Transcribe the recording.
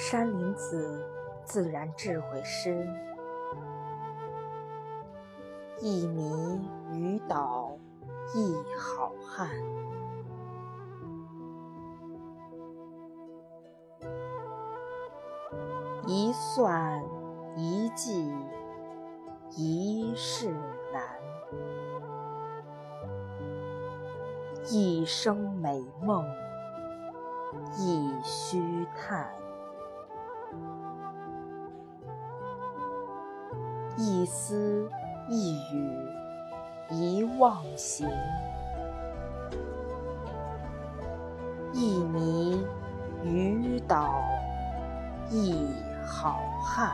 山林子自然智慧师，一迷于倒亦好汉。一算一计一世难，一生美梦一虚叹。一丝一语一忘形，一迷于倒一好汉。